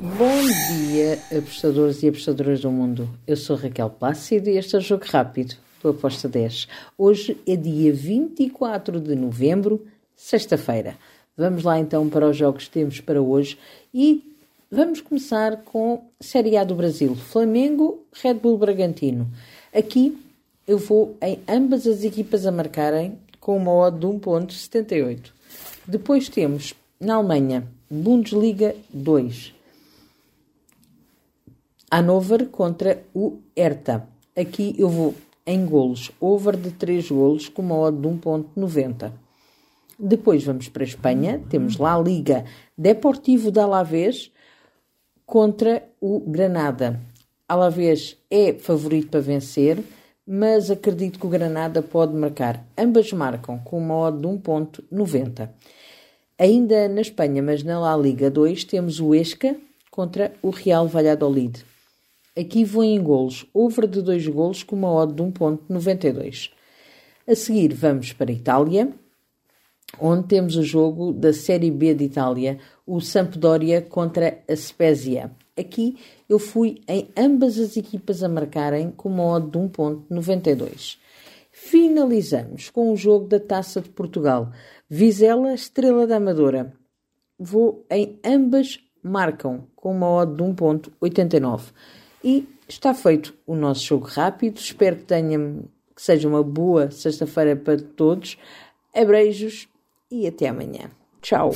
Bom dia, apostadores e apostadoras do mundo. Eu sou Raquel Plácido e este é o Jogo Rápido do Aposta 10. Hoje é dia 24 de novembro, sexta-feira. Vamos lá então para os jogos que temos para hoje e vamos começar com Série A do Brasil. Flamengo, Red Bull Bragantino. Aqui eu vou em ambas as equipas a marcarem com uma odd de 1.78. Depois temos na Alemanha, Bundesliga 2. Hannover contra o Hertha. Aqui eu vou em golos, over de 3 golos com uma odd de 1.90. Depois vamos para a Espanha, temos lá a Liga Deportivo de Alavés contra o Granada. Alavés é favorito para vencer, mas acredito que o Granada pode marcar. Ambas marcam com uma odd de 1.90. Ainda na Espanha, mas na La Liga 2, temos o Esca contra o Real Valladolid. Aqui vou em golos, over de 2 golos com uma odd de 1.92. A seguir vamos para a Itália, onde temos o jogo da Série B de Itália, o Sampdoria contra a Spezia. Aqui eu fui em ambas as equipas a marcarem com uma odd de 1.92. Finalizamos com o jogo da Taça de Portugal, Vizela Estrela da Amadora. Vou em ambas marcam com uma odd de 1.89. E está feito o nosso jogo rápido. Espero que tenha que seja uma boa sexta-feira para todos. Abreijos e até amanhã. Tchau.